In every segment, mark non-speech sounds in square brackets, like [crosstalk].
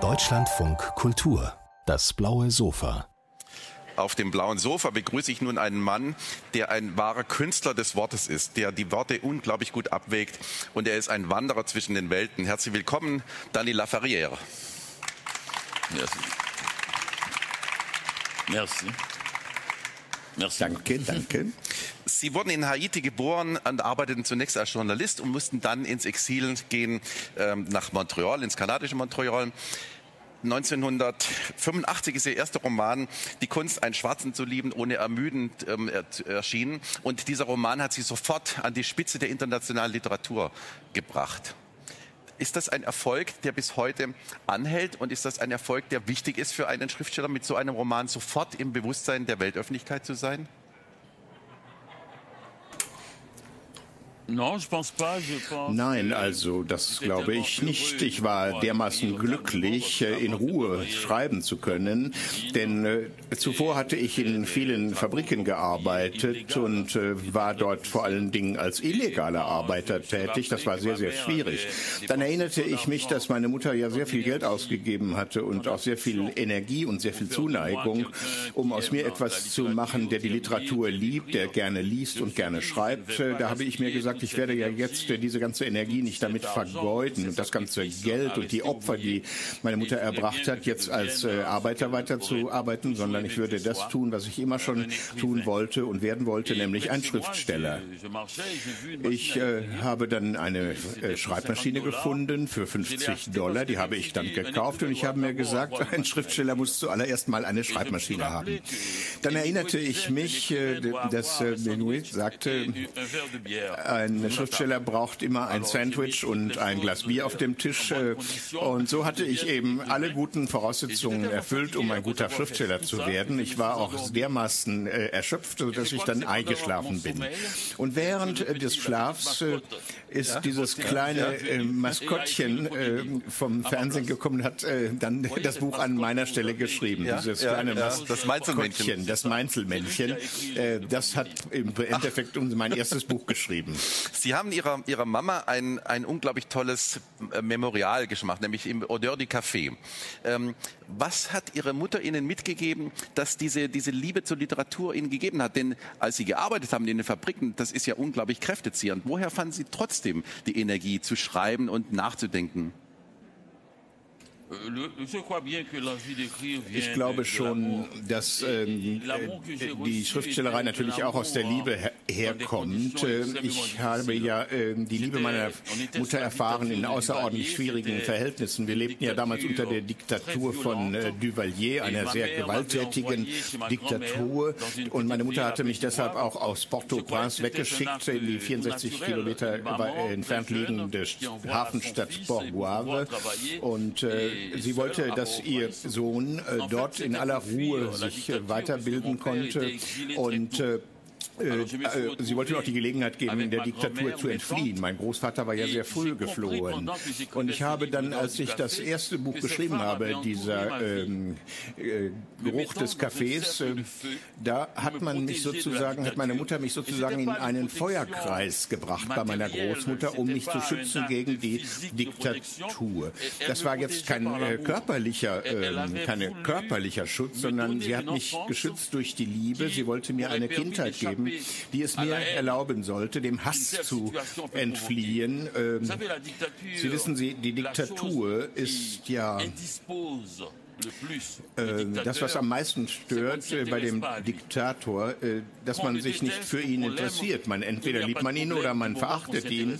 Deutschlandfunk Kultur, das blaue Sofa. Auf dem blauen Sofa begrüße ich nun einen Mann, der ein wahrer Künstler des Wortes ist, der die Worte unglaublich gut abwägt und er ist ein Wanderer zwischen den Welten. Herzlich willkommen, Dani Laferrière. Merci. Merci. Merci. Danke, danke. Sie wurden in Haiti geboren und arbeiteten zunächst als Journalist und mussten dann ins Exil gehen ähm, nach Montreal, ins kanadische Montreal. 1985 ist ihr erster Roman Die Kunst, einen Schwarzen zu lieben, ohne ermüdend ähm, erschienen. Und dieser Roman hat sie sofort an die Spitze der internationalen Literatur gebracht. Ist das ein Erfolg, der bis heute anhält? Und ist das ein Erfolg, der wichtig ist für einen Schriftsteller, mit so einem Roman sofort im Bewusstsein der Weltöffentlichkeit zu sein? Nein, also das glaube ich nicht. Ich war dermaßen glücklich, äh, in Ruhe schreiben zu können, denn äh, zuvor hatte ich in vielen Fabriken gearbeitet und äh, war dort vor allen Dingen als illegaler Arbeiter tätig. Das war sehr, sehr schwierig. Dann erinnerte ich mich, dass meine Mutter ja sehr viel Geld ausgegeben hatte und auch sehr viel Energie und sehr viel Zuneigung, um aus mir etwas zu machen, der die Literatur liebt, der gerne liest und gerne schreibt. Da habe ich mir gesagt, gesagt, ich werde ja jetzt diese ganze Energie nicht damit vergeuden und das ganze Geld und die Opfer, die meine Mutter erbracht hat, jetzt als äh, Arbeiter weiterzuarbeiten, sondern ich würde das tun, was ich immer schon tun wollte und werden wollte, nämlich ein Schriftsteller. Ich äh, habe dann eine äh, Schreibmaschine gefunden für 50 Dollar, die habe ich dann gekauft und ich habe mir gesagt, [laughs] ein Schriftsteller muss zuallererst mal eine Schreibmaschine haben. Dann erinnerte ich mich, äh, dass äh, Benoit sagte, ein Schriftsteller braucht immer ein Sandwich und ein Glas Bier auf dem Tisch. Äh, und so hatte ich eben alle guten Voraussetzungen erfüllt, um ein guter Schriftsteller zu werden. Ich war auch dermaßen äh, erschöpft, dass ich dann eingeschlafen bin. Und während äh, des Schlafs ist dieses kleine Maskottchen vom Fernsehen gekommen und hat dann das Buch an meiner Stelle geschrieben. Dieses kleine das Mainzelmännchen. Das Mainzelmännchen. Das hat im Endeffekt mein erstes Buch geschrieben. Sie haben ihrer, ihrer Mama ein, ein unglaublich tolles äh, Memorial gemacht, nämlich im Odeur du Café. Ähm, was hat Ihre Mutter Ihnen mitgegeben, dass diese, diese Liebe zur Literatur Ihnen gegeben hat? Denn als Sie gearbeitet haben in den Fabriken, das ist ja unglaublich kräftezehrend. Woher fanden Sie trotzdem die Energie zu schreiben und nachzudenken? Ich glaube schon, dass äh, die Schriftstellerei natürlich auch aus der Liebe her herkommt. Äh, ich habe ja äh, die Liebe meiner Mutter erfahren in außerordentlich schwierigen Verhältnissen. Wir lebten ja damals unter der Diktatur von äh, Duvalier, einer sehr gewalttätigen Diktatur. Und meine Mutter hatte mich deshalb auch aus Port-au-Prince weggeschickt in die 64 Kilometer entfernt liegende Hafenstadt Borgoave. Und äh, sie wollte, dass ihr Sohn äh, dort in aller Ruhe sich äh, weiterbilden konnte und äh, äh, äh, sie wollte auch die Gelegenheit geben, der Diktatur zu entfliehen. Mein Großvater war ja sehr früh geflohen. Und ich habe dann, als ich das erste Buch geschrieben habe, dieser ähm, äh, Geruch des Cafés, äh, da hat man mich sozusagen, hat meine Mutter mich sozusagen in einen Feuerkreis gebracht bei meiner Großmutter, um mich zu schützen gegen die Diktatur. Das war jetzt kein äh, körperlicher, äh, keine körperlicher Schutz, sondern sie hat mich geschützt durch die Liebe. Sie wollte mir eine Kindheit geben haben, die es mir erlauben sollte, dem Hass zu entfliehen. Ähm, Sie wissen, die Diktatur ist ja äh, das, was am meisten stört äh, bei dem Diktator, äh, dass man sich nicht für ihn interessiert. Man entweder liebt man ihn oder man verachtet ihn.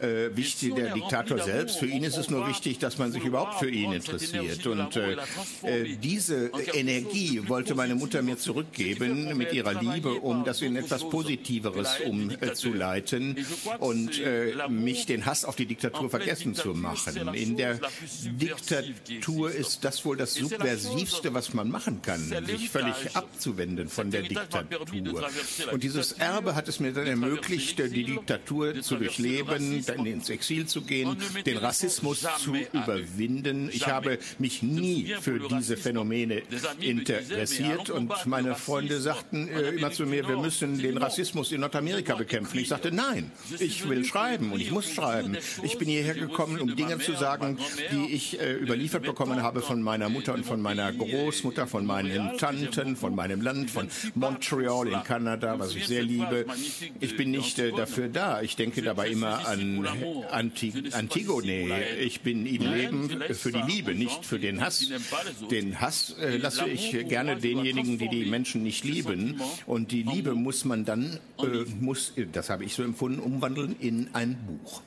Wichtig der Diktator selbst. Für ihn ist es nur wichtig, dass man sich überhaupt für ihn interessiert. Und diese Energie wollte meine Mutter mir zurückgeben mit ihrer Liebe, um das in etwas Positiveres umzuleiten und mich den Hass auf die Diktatur vergessen zu machen. In der Diktatur ist das wohl das das Subversivste, was man machen kann, sich völlig abzuwenden von der Diktatur. Und dieses Erbe hat es mir dann ermöglicht, die Diktatur zu durchleben, dann ins Exil zu gehen, den Rassismus zu überwinden. Ich habe mich nie für diese Phänomene interessiert. Und meine Freunde sagten äh, immer zu mir, wir müssen den Rassismus in Nordamerika bekämpfen. Ich sagte, nein, ich will schreiben und ich muss schreiben. Ich bin hierher gekommen, um Dinge zu sagen, die ich äh, überliefert bekommen habe von meiner Mutter und von meiner Großmutter, von meinen Tanten, von meinem Land, von Montreal in Kanada, was ich sehr liebe. Ich bin nicht äh, dafür da. Ich denke dabei immer an Anti Antigone. Ich bin im Leben für die Liebe, nicht für den Hass. Den Hass äh, lasse ich gerne denjenigen, die die Menschen nicht lieben. Und die Liebe muss man dann, äh, muss, das habe ich so empfunden, umwandeln in ein Buch.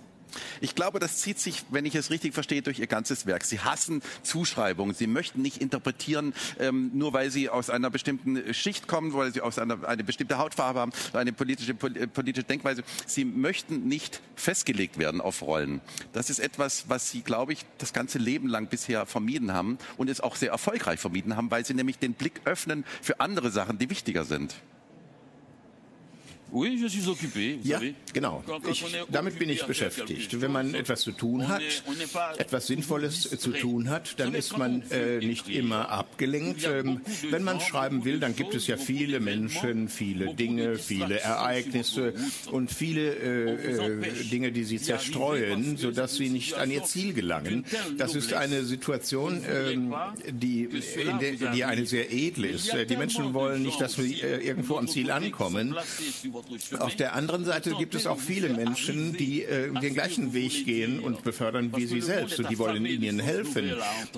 Ich glaube, das zieht sich, wenn ich es richtig verstehe, durch ihr ganzes Werk. Sie hassen Zuschreibungen. Sie möchten nicht interpretieren, ähm, nur weil sie aus einer bestimmten Schicht kommen, weil sie aus einer eine bestimmte Hautfarbe haben, eine politische, äh, politische Denkweise. Sie möchten nicht festgelegt werden auf Rollen. Das ist etwas, was sie, glaube ich, das ganze Leben lang bisher vermieden haben und es auch sehr erfolgreich vermieden haben, weil sie nämlich den Blick öffnen für andere Sachen, die wichtiger sind. Ja, genau. Ich, damit bin ich beschäftigt. Wenn man etwas zu tun hat, etwas Sinnvolles zu tun hat, dann ist man äh, nicht immer abgelenkt. Ähm, wenn man schreiben will, dann gibt es ja viele Menschen, viele Dinge, viele Ereignisse und viele äh, äh, Dinge, die sie zerstreuen, sodass sie nicht an ihr Ziel gelangen. Das ist eine Situation, äh, die, der, die eine sehr edle ist. Die Menschen wollen nicht, dass wir äh, irgendwo am Ziel ankommen. Auf der anderen Seite gibt es auch viele Menschen, die äh, den gleichen Weg gehen und befördern wie sie selbst. Und die wollen ihnen helfen.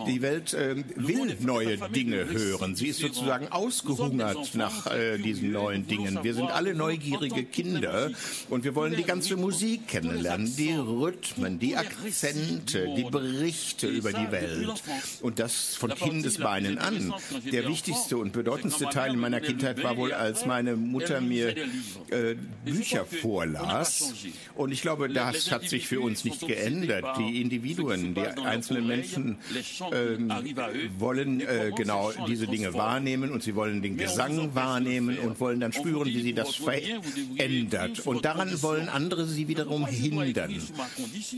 Die Welt äh, will neue Dinge hören. Sie ist sozusagen ausgehungert nach äh, diesen neuen Dingen. Wir sind alle neugierige Kinder und wir wollen die ganze Musik kennenlernen, die Rhythmen, die Akzente, die Berichte über die Welt. Und das von Kindesbeinen an. Der wichtigste und bedeutendste Teil in meiner Kindheit war wohl, als meine Mutter mir äh, Bücher vorlas. Und ich glaube, das hat sich für uns nicht geändert. Die Individuen, die einzelnen Menschen äh, wollen äh, genau diese Dinge wahrnehmen und sie wollen den Gesang wahrnehmen und wollen dann spüren, wie sie das verändert. Und daran wollen andere sie wiederum hindern.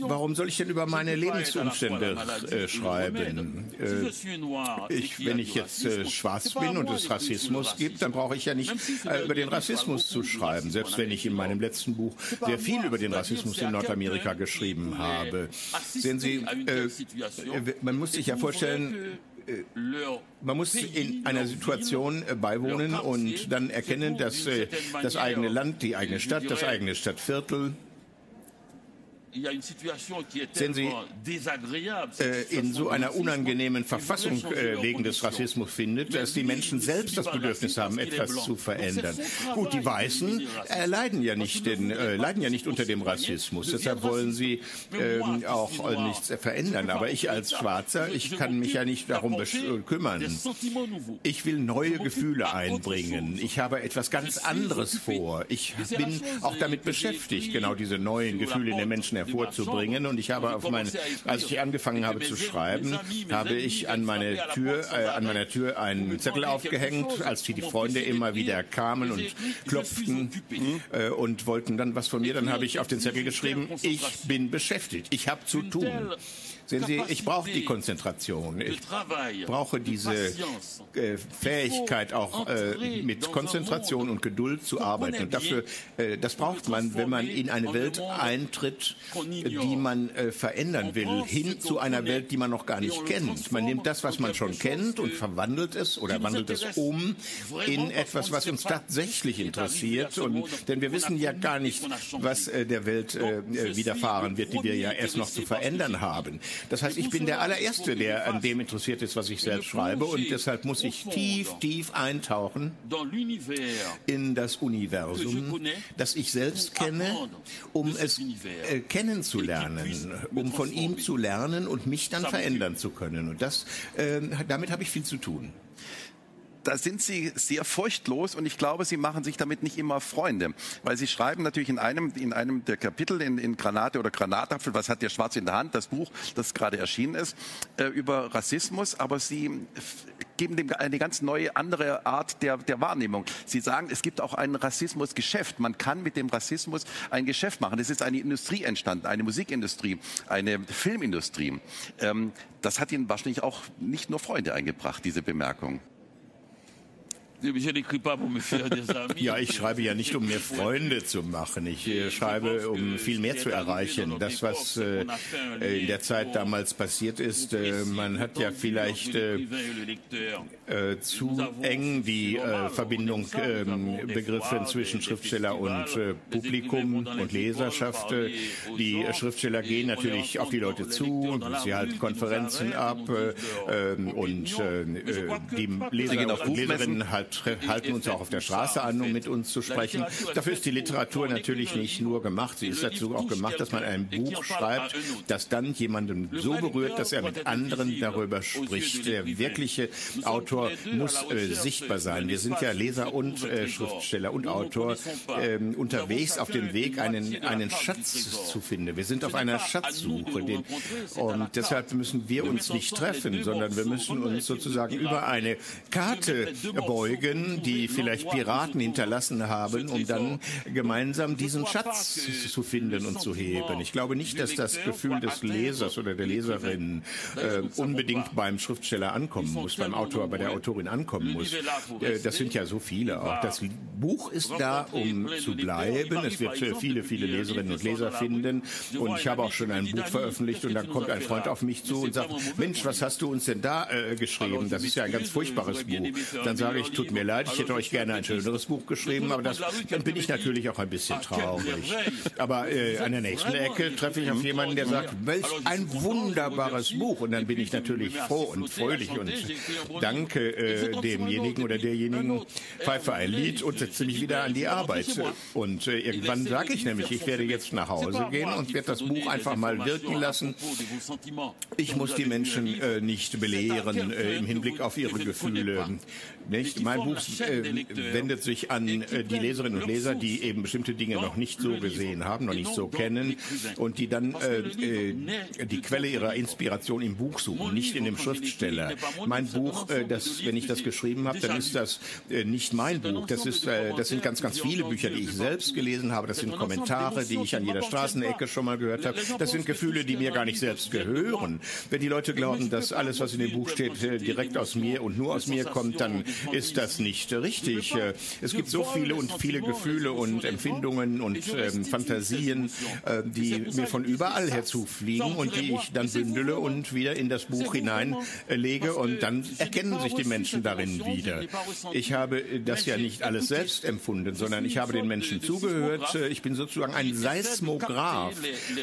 Warum soll ich denn über meine Lebensumstände äh, schreiben? Äh, ich, wenn ich jetzt äh, schwarz bin und es Rassismus gibt, dann brauche ich ja nicht äh, über den Rassismus zu schreiben selbst wenn ich in meinem letzten Buch sehr viel über den Rassismus in Nordamerika geschrieben habe. Sehen Sie, äh, man muss sich ja vorstellen, äh, man muss in einer Situation äh, beiwohnen und dann erkennen, dass äh, das eigene Land, die eigene Stadt, das eigene Stadtviertel Sehen Sie, äh, in so einer unangenehmen Verfassung äh, wegen des Rassismus findet, dass die Menschen selbst das Bedürfnis haben, etwas zu verändern. Gut, die Weißen äh, leiden ja nicht, den, äh, leiden ja nicht unter dem Rassismus. Deshalb wollen sie ähm, auch äh, nichts verändern. Aber ich als Schwarzer, ich kann mich ja nicht darum kümmern. Ich will neue Gefühle einbringen. Ich habe etwas ganz anderes vor. Ich bin auch damit beschäftigt, genau diese neuen Gefühle in den Menschen hervorzubringen. Und ich habe auf mein, als ich angefangen habe zu schreiben, habe ich an meine Tür, äh, an meiner Tür einen Zettel aufgehängt, als die, die Freunde immer wieder kamen und klopften äh, und wollten dann was von mir. Dann habe ich auf den Zettel geschrieben, ich bin beschäftigt, ich habe zu tun. Sehen Sie, ich brauche die Konzentration. Ich brauche diese äh, Fähigkeit, auch äh, mit Konzentration und Geduld zu arbeiten. Und dafür, äh, das braucht man, wenn man in eine Welt eintritt, die man äh, verändern will, hin zu einer Welt, die man noch gar nicht kennt. Man nimmt das, was man schon kennt und verwandelt es oder wandelt es um in etwas, was uns tatsächlich interessiert. Und, denn wir wissen ja gar nicht, was äh, der Welt äh, widerfahren wird, die wir ja erst noch zu verändern haben. Das heißt, ich bin der allererste, der an dem interessiert ist, was ich selbst schreibe und deshalb muss ich tief, tief eintauchen in das Universum, das ich selbst kenne, um es äh, kennenzulernen, um von ihm zu lernen und mich dann verändern zu können. Und das, äh, damit habe ich viel zu tun. Da sind Sie sehr furchtlos und ich glaube, Sie machen sich damit nicht immer Freunde, weil Sie schreiben natürlich in einem, in einem der Kapitel in, in Granate oder Granatapfel, was hat der Schwarz in der Hand, das Buch, das gerade erschienen ist, äh, über Rassismus, aber Sie geben dem eine ganz neue andere Art der, der Wahrnehmung. Sie sagen, es gibt auch ein Rassismusgeschäft. Man kann mit dem Rassismus ein Geschäft machen. Es ist eine Industrie entstanden, eine Musikindustrie, eine Filmindustrie. Ähm, das hat Ihnen wahrscheinlich auch nicht nur Freunde eingebracht, diese Bemerkung. Ja, ich schreibe ja nicht, um mir Freunde zu machen. Ich äh, schreibe, um viel mehr zu erreichen. Das, was äh, in der Zeit damals passiert ist, äh, man hat ja vielleicht äh, äh, zu eng die äh, Verbindung ähm, begriffen zwischen Schriftsteller und Publikum und Leserschaft. die Schriftsteller gehen natürlich auf die Leute zu, und sie halten Konferenzen ab ähm, und die Leser und Leserinnen halt halten uns auch auf der Straße an, um mit uns zu sprechen. Dafür ist die Literatur natürlich nicht nur gemacht. Sie ist dazu auch gemacht, dass man ein Buch schreibt, das dann jemanden so berührt, dass er mit anderen darüber spricht. Der wirkliche Autor muss äh, sichtbar sein. Wir sind ja Leser und äh, Schriftsteller und Autor äh, unterwegs auf dem Weg, einen, einen Schatz zu finden. Wir sind auf einer Schatzsuche. Den, und deshalb müssen wir uns nicht treffen, sondern wir müssen uns sozusagen über eine Karte beugen, die vielleicht Piraten hinterlassen haben, um dann gemeinsam diesen Schatz zu finden und zu heben. Ich glaube nicht, dass das Gefühl des Lesers oder der Leserin äh, unbedingt beim Schriftsteller ankommen muss, beim Autor, bei der Autorin ankommen muss. Äh, das sind ja so viele auch. Das Buch ist da, um zu bleiben. Es wird viele, viele Leserinnen und Leser finden. Und ich habe auch schon ein Buch veröffentlicht und dann kommt ein Freund auf mich zu und sagt, Mensch, was hast du uns denn da äh, geschrieben? Das ist ja ein ganz furchtbares Buch. Dann sage ich, tut mir leid, ich hätte euch gerne ein schöneres Buch geschrieben, aber das, dann bin ich natürlich auch ein bisschen traurig. Aber äh, an der nächsten Ecke treffe ich auf jemanden, der sagt, welch ein wunderbares Buch. Und dann bin ich natürlich froh und fröhlich und danke äh, demjenigen oder derjenigen, pfeife ein Lied und setze mich wieder an die Arbeit. Und äh, irgendwann sage ich nämlich, ich werde jetzt nach Hause gehen und werde das Buch einfach mal wirken lassen. Ich muss die Menschen äh, nicht belehren äh, im Hinblick auf ihre Gefühle. Nicht? Mein Buch äh, wendet sich an äh, die Leserinnen und Leser, die eben bestimmte Dinge noch nicht so gesehen haben, noch nicht so kennen und die dann äh, äh, die Quelle ihrer Inspiration im Buch suchen, nicht in dem Schriftsteller. Mein Buch, äh, das, wenn ich das geschrieben habe, dann ist das äh, nicht mein Buch. Das, ist, das sind ganz, ganz viele Bücher, die ich selbst gelesen habe. Das sind Kommentare, die ich an jeder Straßenecke schon mal gehört habe. Das sind Gefühle, die mir gar nicht selbst gehören. Wenn die Leute glauben, dass alles, was in dem Buch steht, direkt aus mir und nur aus mir kommt, dann ist das nicht richtig. Äh, es gibt so viele und viele Gefühle und Empfindungen und ähm, Fantasien, äh, die mir von überall her zufliegen und die ich dann bündele und wieder in das Buch hineinlege und dann erkennen sich die Menschen darin wieder. Ich habe das ja nicht alles selbst empfunden, sondern ich habe den Menschen zugehört. Ich bin sozusagen ein Seismograph,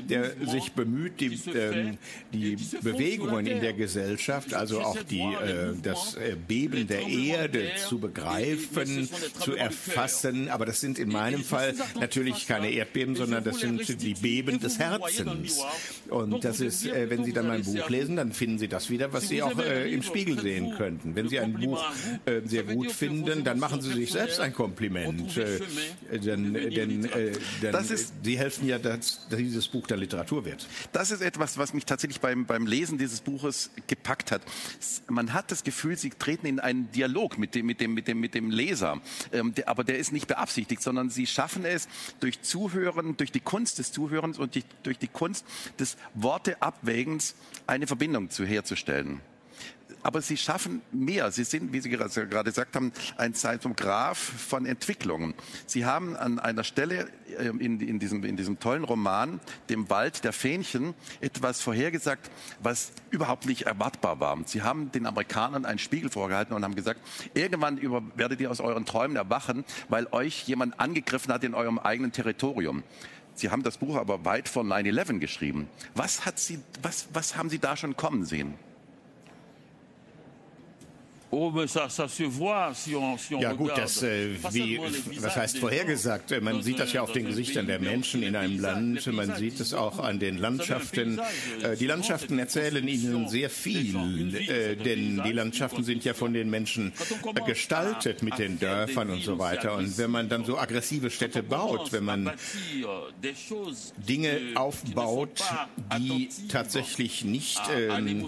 der sich bemüht, die, äh, die Bewegungen in der Gesellschaft, also auch die, äh, das äh, Beben der Erde zu begreifen, zu erfassen. Aber das sind in meinem Fall natürlich keine Erdbeben, sondern das sind die Beben des Herzens. Und das ist, äh, wenn Sie dann mein Buch lesen, dann finden Sie das wieder, was Sie auch äh, im Spiegel sehen könnten. Wenn Sie ein Buch äh, sehr gut finden, dann machen Sie sich selbst ein Kompliment. Äh, denn denn äh, denn Sie helfen ja, dass, dass dieses Buch der Literatur wird. Das ist etwas, was mich tatsächlich beim, beim Lesen dieses Buches gepackt hat. Man hat das Gefühl, Sie treten in einen Dialog mit dem, mit dem, mit dem, mit dem Leser. Ähm, der, aber der ist nicht beabsichtigt, sondern sie schaffen es durch Zuhören, durch die Kunst des Zuhörens und die, durch die Kunst des Worteabwägens eine Verbindung zu herzustellen aber sie schaffen mehr. Sie sind, wie Sie gerade gesagt haben, ein Seismograph von Entwicklungen. Sie haben an einer Stelle ähm, in, in, diesem, in diesem tollen Roman, dem Wald der Fähnchen, etwas vorhergesagt, was überhaupt nicht erwartbar war. Sie haben den Amerikanern einen Spiegel vorgehalten und haben gesagt, irgendwann über, werdet ihr aus euren Träumen erwachen, weil euch jemand angegriffen hat in eurem eigenen Territorium. Sie haben das Buch aber weit vor 9-11 geschrieben. Was, hat Sie, was, was haben Sie da schon kommen sehen? Oh, ja gut, das, äh, wie, was heißt vorhergesagt? Man sieht das ja auf den Gesichtern der Menschen in einem Land, man sieht es auch an den Landschaften. Äh, die Landschaften erzählen ihnen sehr viel, äh, denn die Landschaften sind ja von den Menschen gestaltet mit den Dörfern und so weiter. Und wenn man dann so aggressive Städte baut, wenn man Dinge aufbaut, die tatsächlich nicht ähm,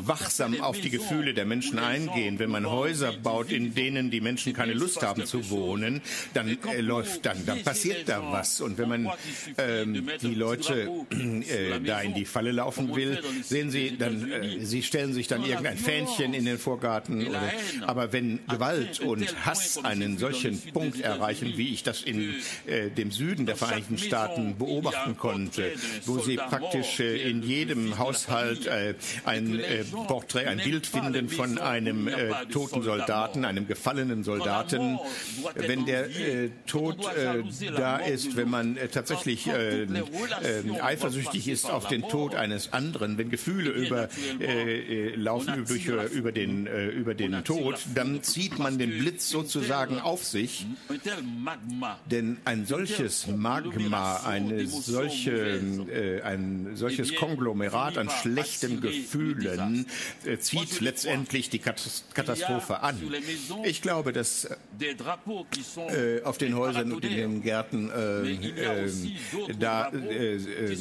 wachsam auf die Gefühle der Menschen eingehen, gehen. Wenn man Häuser baut, in denen die Menschen keine Lust haben zu wohnen, dann äh, läuft dann, dann passiert da was. Und wenn man ähm, die Leute äh, da in die Falle laufen will, sehen Sie, dann äh, sie stellen sich dann irgendein Fähnchen in den Vorgarten. Oder, aber wenn Gewalt und Hass einen solchen Punkt erreichen, wie ich das in äh, dem Süden der Vereinigten Staaten beobachten konnte, wo sie praktisch äh, in jedem Haushalt äh, ein äh, Porträt, ein Bild finden von einem äh, toten Soldaten, einem gefallenen Soldaten, wenn der äh, Tod äh, da ist, wenn man äh, tatsächlich äh, äh, eifersüchtig ist auf den Tod eines anderen, wenn Gefühle über, laufen durch, über, den, über den Tod, dann zieht man den Blitz sozusagen auf sich. Denn ein solches Magma, eine solche, ein solches Konglomerat an schlechten Gefühlen zieht letztendlich die Katastrophe Katastrophe an. Ich glaube, dass äh, auf den Häusern und in den Gärten äh, äh, da äh, äh,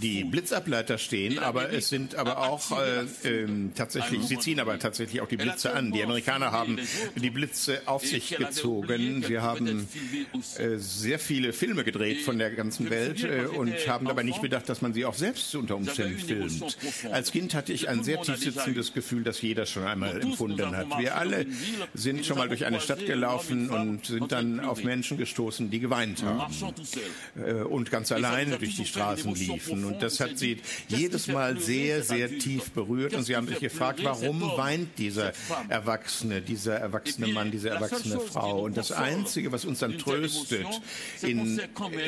die Blitzableiter stehen, aber es sind aber auch äh, ähm, tatsächlich, sie ziehen aber tatsächlich auch die Blitze an. Die Amerikaner haben die Blitze auf sich gezogen. Sie haben sehr viele Filme gedreht von der ganzen Welt und haben dabei nicht bedacht, dass man sie auch selbst unter Umständen filmt. Als Kind hatte ich ein sehr tief sitzendes Gefühl, das jeder schon einmal empfunden hat. Wir alle sind schon mal durch eine Stadt gelaufen und sind dann auf Menschen gestoßen, die geweint haben äh, und ganz alleine durch die Straßen liefen. Und das hat sie jedes Mal sehr, sehr tief berührt. Und sie haben sich gefragt, warum weint dieser Erwachsene, dieser erwachsene Mann, diese erwachsene Frau. Und das Einzige, was uns dann tröstet in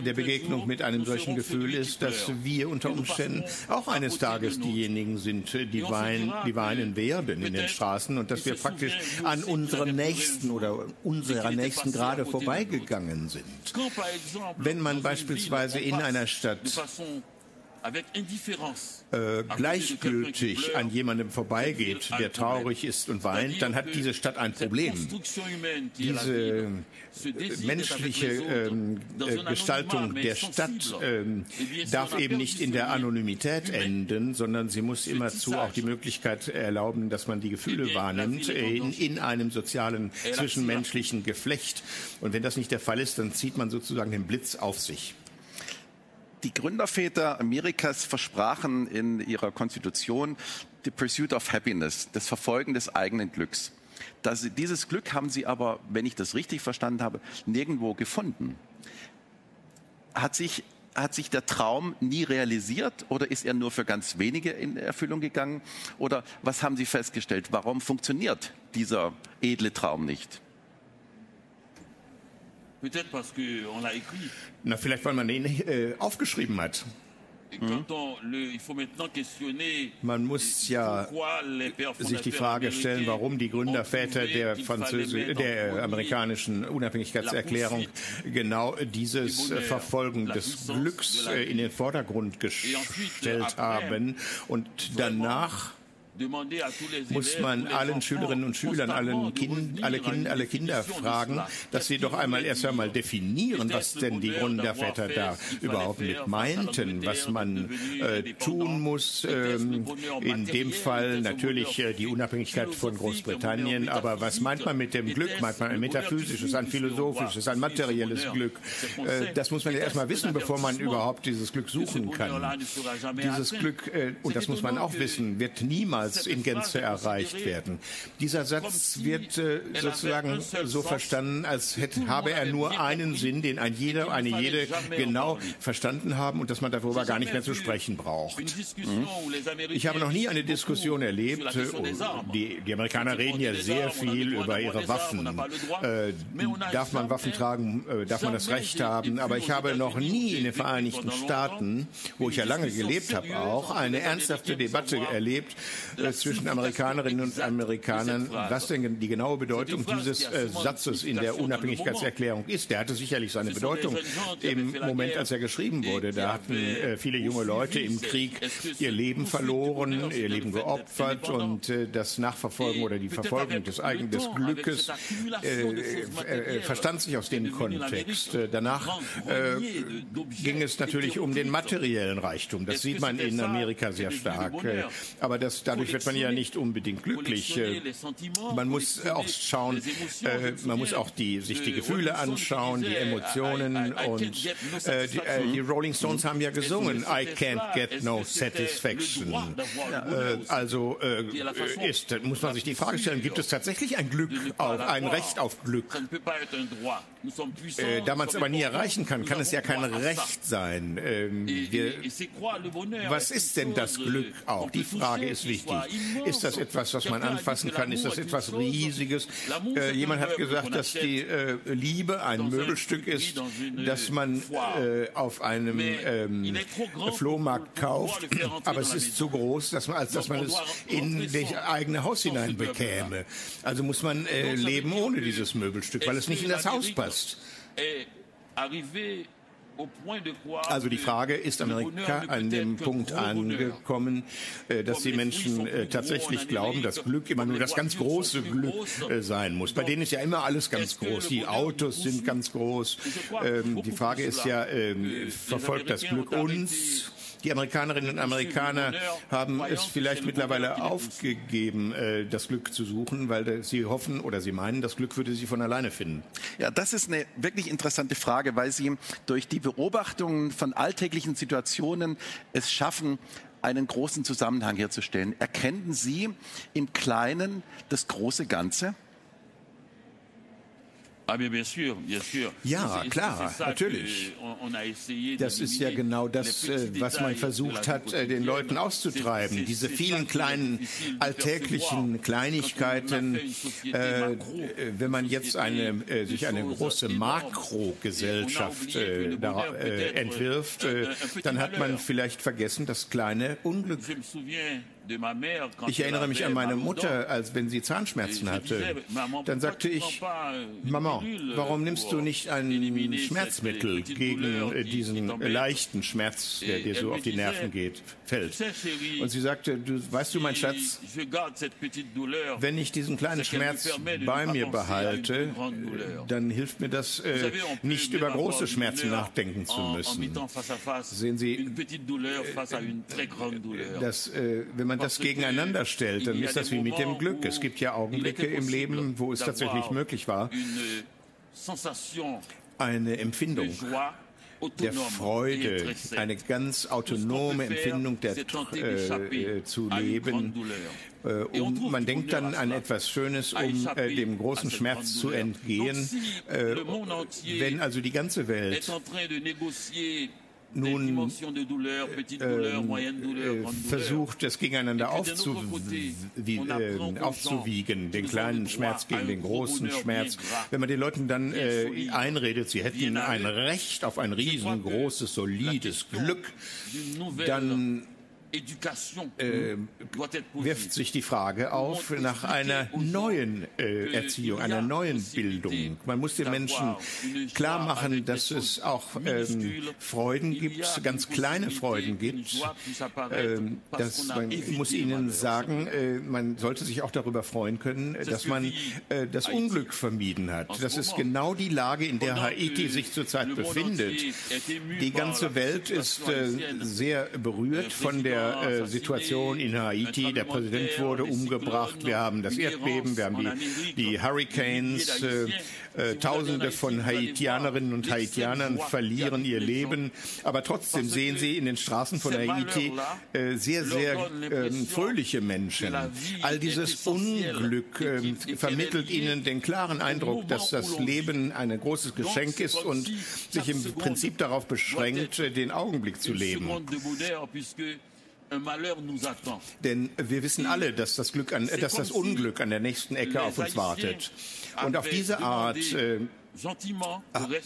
der Begegnung mit einem solchen Gefühl, ist, dass wir unter Umständen auch eines Tages diejenigen sind, die weinen, die weinen werden in den Straßen und dass wir praktisch an unseren Nächsten oder unserer Nächsten gerade vorbeigegangen sind. Wenn man beispielsweise in einer Stadt äh, gleichgültig an jemandem vorbeigeht, der traurig ist und weint, dann hat diese Stadt ein Problem. Diese äh, menschliche ähm, äh, Gestaltung der Stadt ähm, darf eben nicht in der Anonymität enden, sondern sie muss immerzu auch die Möglichkeit erlauben, dass man die Gefühle wahrnimmt in, in einem sozialen zwischenmenschlichen Geflecht. Und wenn das nicht der Fall ist, dann zieht man sozusagen den Blitz auf sich. Die Gründerväter Amerikas versprachen in ihrer Konstitution the pursuit of happiness, das Verfolgen des eigenen Glücks. Das, dieses Glück haben sie aber, wenn ich das richtig verstanden habe, nirgendwo gefunden. Hat sich, hat sich der Traum nie realisiert oder ist er nur für ganz wenige in Erfüllung gegangen? Oder was haben Sie festgestellt? Warum funktioniert dieser edle Traum nicht? Na, vielleicht, weil man ihn äh, aufgeschrieben hat. Mhm. Man muss ja sich die Frage stellen, warum die Gründerväter der, Französi der amerikanischen Unabhängigkeitserklärung genau dieses Verfolgen des Glücks äh, in den Vordergrund gestellt haben und danach muss man allen Schülerinnen und Schülern, allen kind, alle, kind, alle Kinder fragen, dass sie doch einmal erst einmal definieren, was denn die Gründerväter da überhaupt mit meinten, was man äh, tun muss. Ähm, in dem Fall natürlich äh, die Unabhängigkeit von Großbritannien, aber was meint man mit dem Glück? Meint man ein metaphysisches, ein philosophisches, ein materielles Glück? Äh, das muss man ja erstmal wissen, bevor man überhaupt dieses Glück suchen kann. Dieses Glück, äh, und das muss man auch wissen, wird niemals niemals in Gänze erreicht werden. Dieser Satz wird äh, sozusagen so verstanden, als hätte, habe er nur einen Sinn, den ein jeder, eine jede genau verstanden haben und dass man darüber gar nicht mehr zu sprechen braucht. Mhm. Ich habe noch nie eine Diskussion erlebt. Äh, die, die Amerikaner reden ja sehr viel über ihre Waffen. Äh, darf man Waffen tragen? Äh, darf man das Recht haben? Aber ich habe noch nie in den Vereinigten Staaten, wo ich ja lange gelebt habe, auch eine ernsthafte Debatte erlebt zwischen Amerikanerinnen und Amerikanern, was denn die genaue Bedeutung dieses äh, Satzes in der Unabhängigkeitserklärung ist. Der hatte sicherlich seine Bedeutung im Moment, als er geschrieben wurde. Da hatten äh, viele junge Leute im Krieg ihr Leben verloren, ihr Leben geopfert und äh, das Nachverfolgen oder die Verfolgung des eigenen Glückes äh, verstand sich aus dem Kontext. danach ging es natürlich um den materiellen Reichtum. Das sieht man in Amerika sehr stark. Aber das, dadurch wird man ja nicht unbedingt glücklich. Man muss auch schauen, man muss auch die, sich die Gefühle anschauen, die Emotionen und äh, die, äh, die, Rolling Stones haben ja gesungen, I can't get no satisfaction. Äh, also äh, ist, muss man sich die Frage stellen, gibt es tatsächlich ein Glück, auf, ein Recht auf Glück? Äh, da man es aber nie erreichen kann, kann es ja kein Recht sein. Ähm, wir, was ist denn das Glück auch? Die Frage ist wichtig. Ist das etwas, was man anfassen kann? Ist das etwas Riesiges? Äh, jemand hat gesagt, dass die äh, Liebe ein Möbelstück ist, das man äh, auf einem ähm, Flohmarkt kauft, aber es ist so groß, dass man, als dass man es in das eigene Haus hinein bekäme. Also muss man äh, leben ohne dieses Möbelstück, weil es nicht in das Haus passt. Also die Frage, ist Amerika an dem Punkt angekommen, äh, dass die Menschen äh, tatsächlich glauben, dass Glück immer nur das ganz große Glück äh, sein muss. Bei denen ist ja immer alles ganz groß. Die Autos sind ganz groß. Ähm, die Frage ist ja, ähm, verfolgt das Glück uns? Die Amerikanerinnen und Amerikaner haben es vielleicht mittlerweile aufgegeben, äh, das Glück zu suchen, weil sie hoffen oder sie meinen, das Glück würde sie von alleine finden. Ja, das ist eine wirklich interessante Frage, weil Sie durch die Beobachtungen von alltäglichen Situationen es schaffen, einen großen Zusammenhang herzustellen. Erkennen Sie im Kleinen das große Ganze? Ah, ja, klar, natürlich. Das ist ja genau das, äh, was man versucht hat, äh, den Leuten auszutreiben. Diese vielen kleinen alltäglichen Kleinigkeiten. Äh, wenn man jetzt eine, sich eine große Makrogesellschaft entwirft, dann hat man vielleicht vergessen das kleine Unglück. Ich erinnere mich an meine Mutter, als wenn sie Zahnschmerzen hatte. Dann sagte ich, Mama, warum nimmst du nicht ein Schmerzmittel gegen äh, diesen leichten Schmerz, der dir so auf die Nerven geht, fällt? Und sie sagte, du, weißt du, mein Schatz, wenn ich diesen kleinen Schmerz bei mir behalte, dann hilft mir das, äh, nicht über große Schmerzen nachdenken zu müssen. Sehen Sie, äh, dass, äh, wenn man man das gegeneinander stellt, dann ist das wie mit dem Glück. Es gibt ja Augenblicke im Leben, wo es tatsächlich möglich war, eine Empfindung der Freude, eine ganz autonome Empfindung der, äh, zu leben. Äh, um, man denkt dann an etwas Schönes, um äh, dem großen Schmerz zu entgehen. Äh, wenn also die ganze Welt nun äh, versucht, es gegeneinander aufzuwie äh, aufzuwiegen, den kleinen Schmerz gegen den großen Schmerz. Wenn man den Leuten dann äh, einredet, sie hätten ein Recht auf ein riesengroßes, solides Glück, dann äh, wirft sich die Frage auf nach einer neuen äh, Erziehung, einer neuen Bildung. Man muss den Menschen klar machen, dass es auch ähm, Freuden gibt, ganz kleine Freuden gibt. Ähm, dass man muss ihnen sagen, äh, man sollte sich auch darüber freuen können, dass man äh, das Unglück vermieden hat. Das ist genau die Lage, in der Haiti sich zurzeit befindet. Die ganze Welt ist äh, sehr berührt von der der äh, Situation in Haiti. Der Präsident wurde umgebracht. Wir haben das Erdbeben, wir haben die, die Hurricanes. Äh, äh, Tausende von Haitianerinnen und Haitianern verlieren ihr Leben. Aber trotzdem sehen Sie in den Straßen von Haiti äh, sehr, sehr äh, fröhliche Menschen. All dieses Unglück ähm, vermittelt ihnen den klaren Eindruck, dass das Leben ein großes Geschenk ist und sich im Prinzip darauf beschränkt, den Augenblick zu leben. Denn wir wissen alle, dass das, Glück an, dass das Unglück an der nächsten Ecke auf uns wartet. Und auf diese Art äh,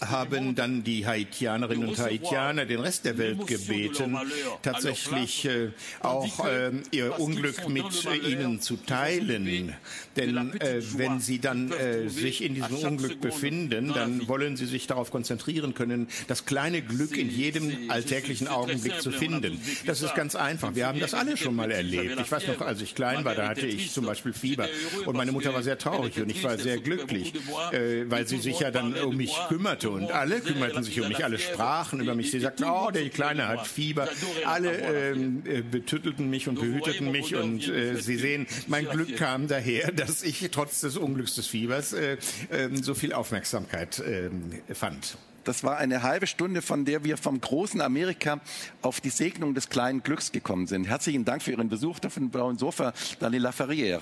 haben dann die Haitianerinnen und Haitianer den Rest der Welt gebeten, tatsächlich äh, auch äh, ihr Unglück mit ihnen zu teilen. Denn äh, wenn sie dann äh, sich in diesem Unglück befinden, dann wollen sie sich darauf konzentrieren können, das kleine Glück in jedem alltäglichen Augenblick zu finden. Das ist ganz einfach. Wir haben das alle schon mal erlebt. Ich weiß noch, als ich klein war, da hatte ich zum Beispiel Fieber und meine Mutter war sehr traurig und ich war sehr glücklich, äh, weil sie sich ja dann um mich kümmerte und alle kümmerten sich um mich, alle sprachen über mich. Sie sagten, oh, der Kleine hat Fieber. Alle ähm, äh, betüttelten mich und behüteten mich und äh, Sie sehen, mein Glück kam daher, [laughs] dass ich trotz des Unglücks des Fiebers äh, äh, so viel Aufmerksamkeit äh, fand. Das war eine halbe Stunde, von der wir vom großen Amerika auf die Segnung des kleinen Glücks gekommen sind. Herzlichen Dank für Ihren Besuch auf dem blauen Sofa, Daniela Ferrier.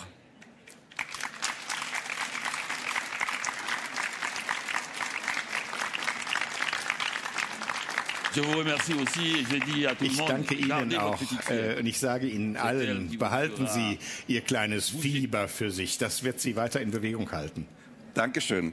Ich danke Ihnen auch äh, und ich sage Ihnen allen, behalten Sie Ihr kleines Fieber für sich. Das wird Sie weiter in Bewegung halten. Dankeschön.